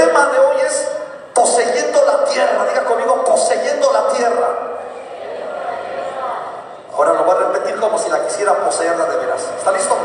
tema de hoy es poseyendo la tierra. Diga conmigo, poseyendo la tierra. Ahora lo voy a repetir como si la quisiera poseerla de veras. ¿Está listo?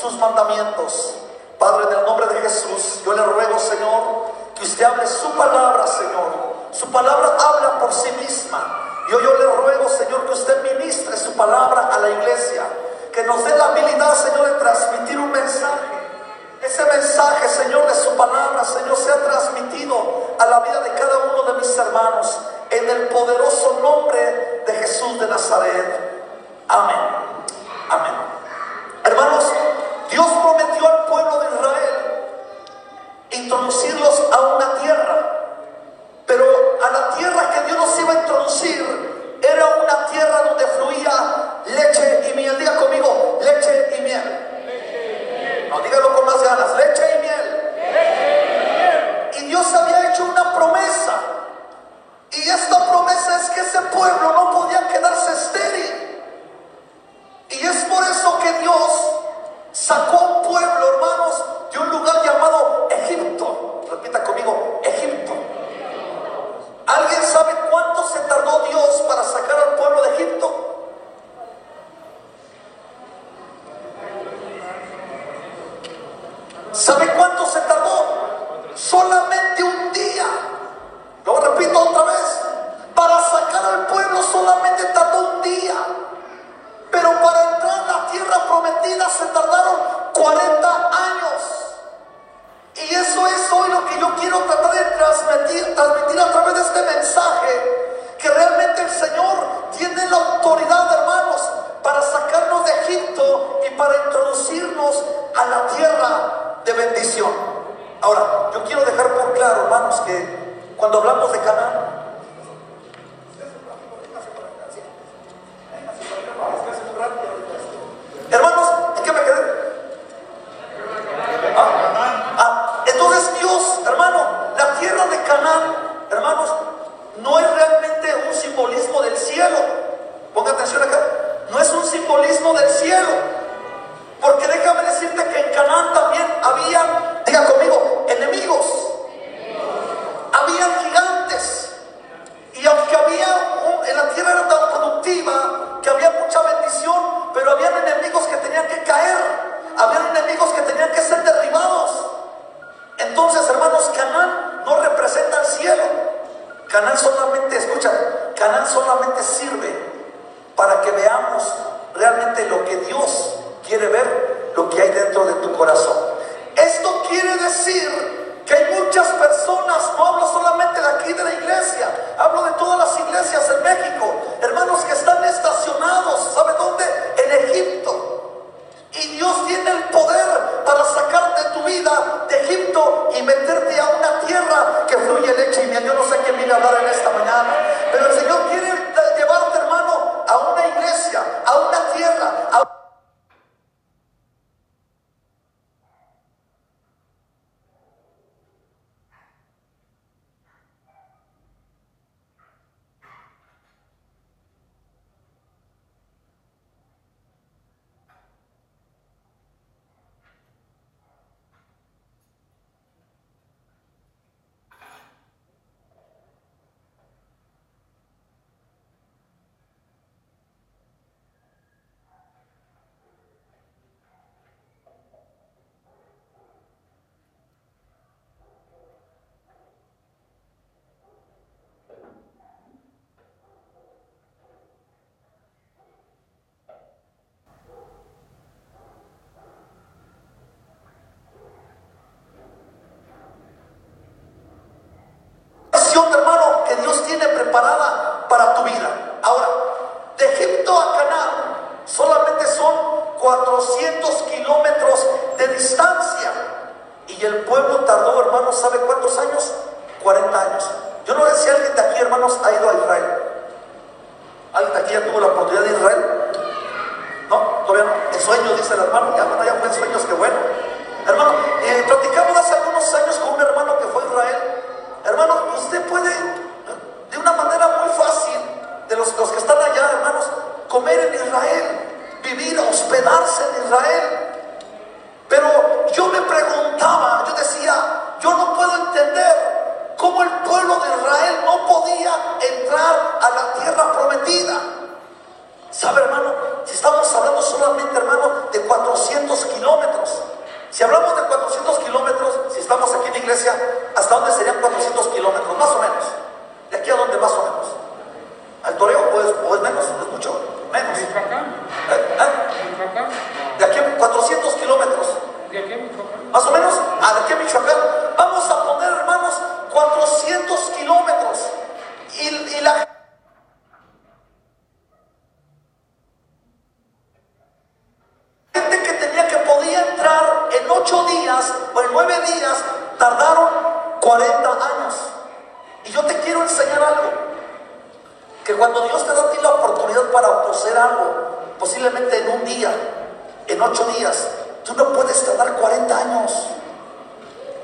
sus mandamientos. Padre, en el nombre de Jesús, yo le ruego, Señor, que usted hable su palabra, Señor. Su palabra habla por sí misma. Y hoy yo le ruego, Señor, que usted ministre su palabra a la iglesia. Que nos dé la habilidad, Señor, de transmitir un mensaje. Ese mensaje, Señor, de su palabra, Señor, sea transmitido a la vida de cada uno de mis hermanos. En el poderoso nombre de Jesús de Nazaret. Amén. Amén prometió al pueblo de Israel, introducirlos a una tierra, pero a la tierra que Dios nos la tierra de bendición. Ahora, yo quiero dejar por claro, hermanos, que cuando hablamos de Canaán, personas vida. Ahora, de Egipto a Canaán solamente son 400 kilómetros de distancia. Y el pueblo tardó, hermanos, ¿sabe cuántos años? 40 años. Yo no sé si alguien de aquí, hermanos, ha iglesia, ¿hasta dónde serían 400 kilómetros? Más o menos. ¿De aquí a dónde más o menos? Que cuando Dios te da a ti la oportunidad para poseer algo, posiblemente en un día, en ocho días, tú no puedes tardar 40 años.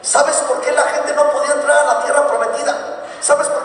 ¿Sabes por qué la gente no podía entrar a la tierra prometida? ¿Sabes por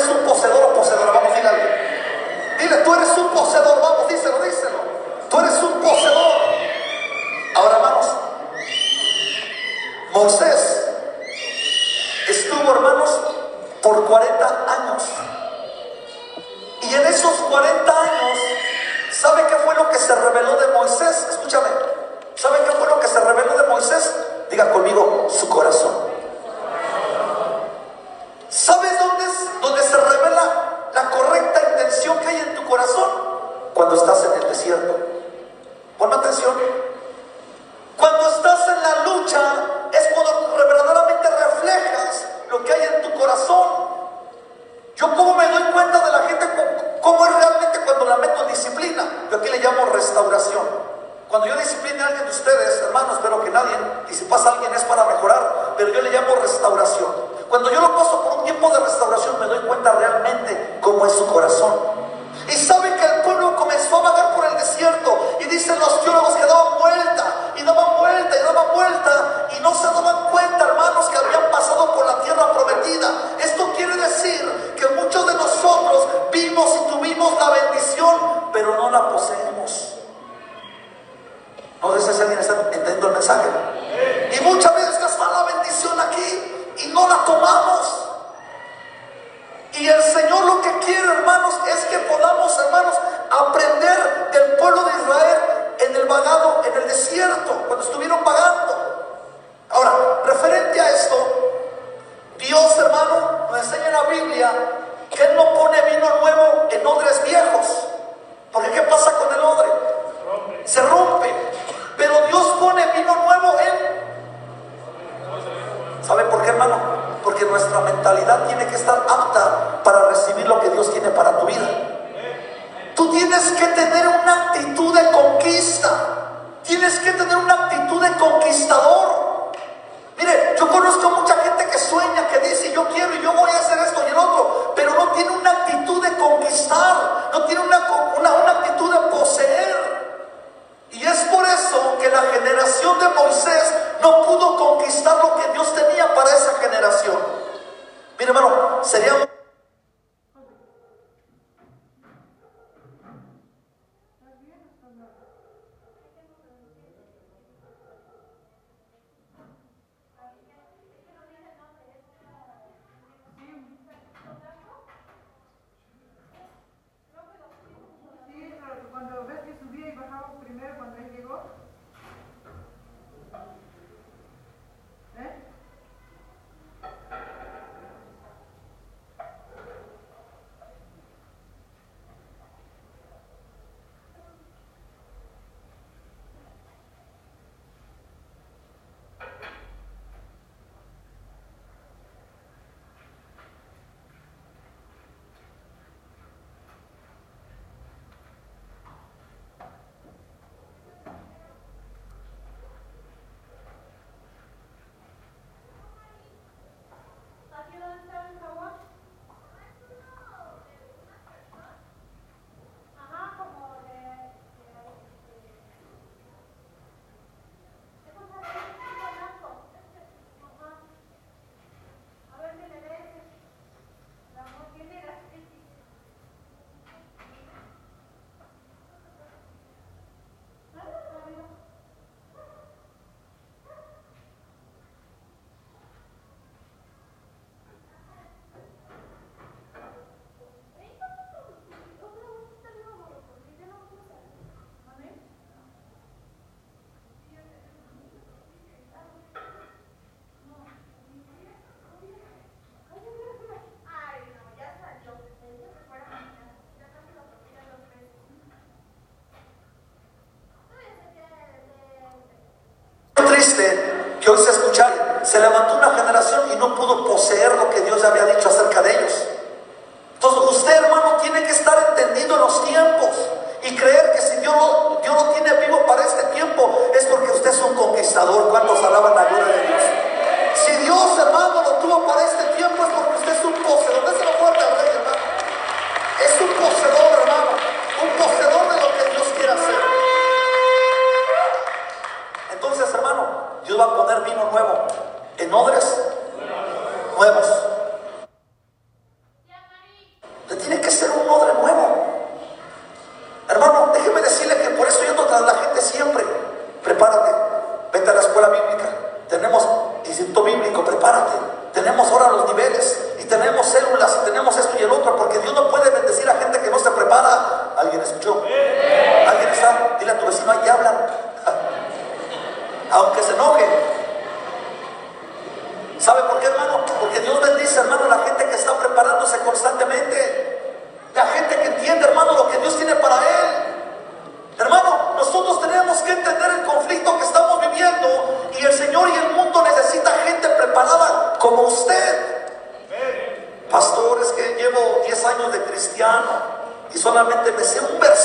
parece um porcelão que hoy escuchar, se levantó una generación y no pudo poseer lo que Dios había dicho acerca de ellos. Entonces usted, hermano, tiene que estar entendido en los tiempos y creer que si Dios lo, Dios lo tiene vivo para este tiempo es porque usted es un conquistador. ¿Cuántos alaban la gloria de Dios? Si Dios Bharat Solamente me sé un versículo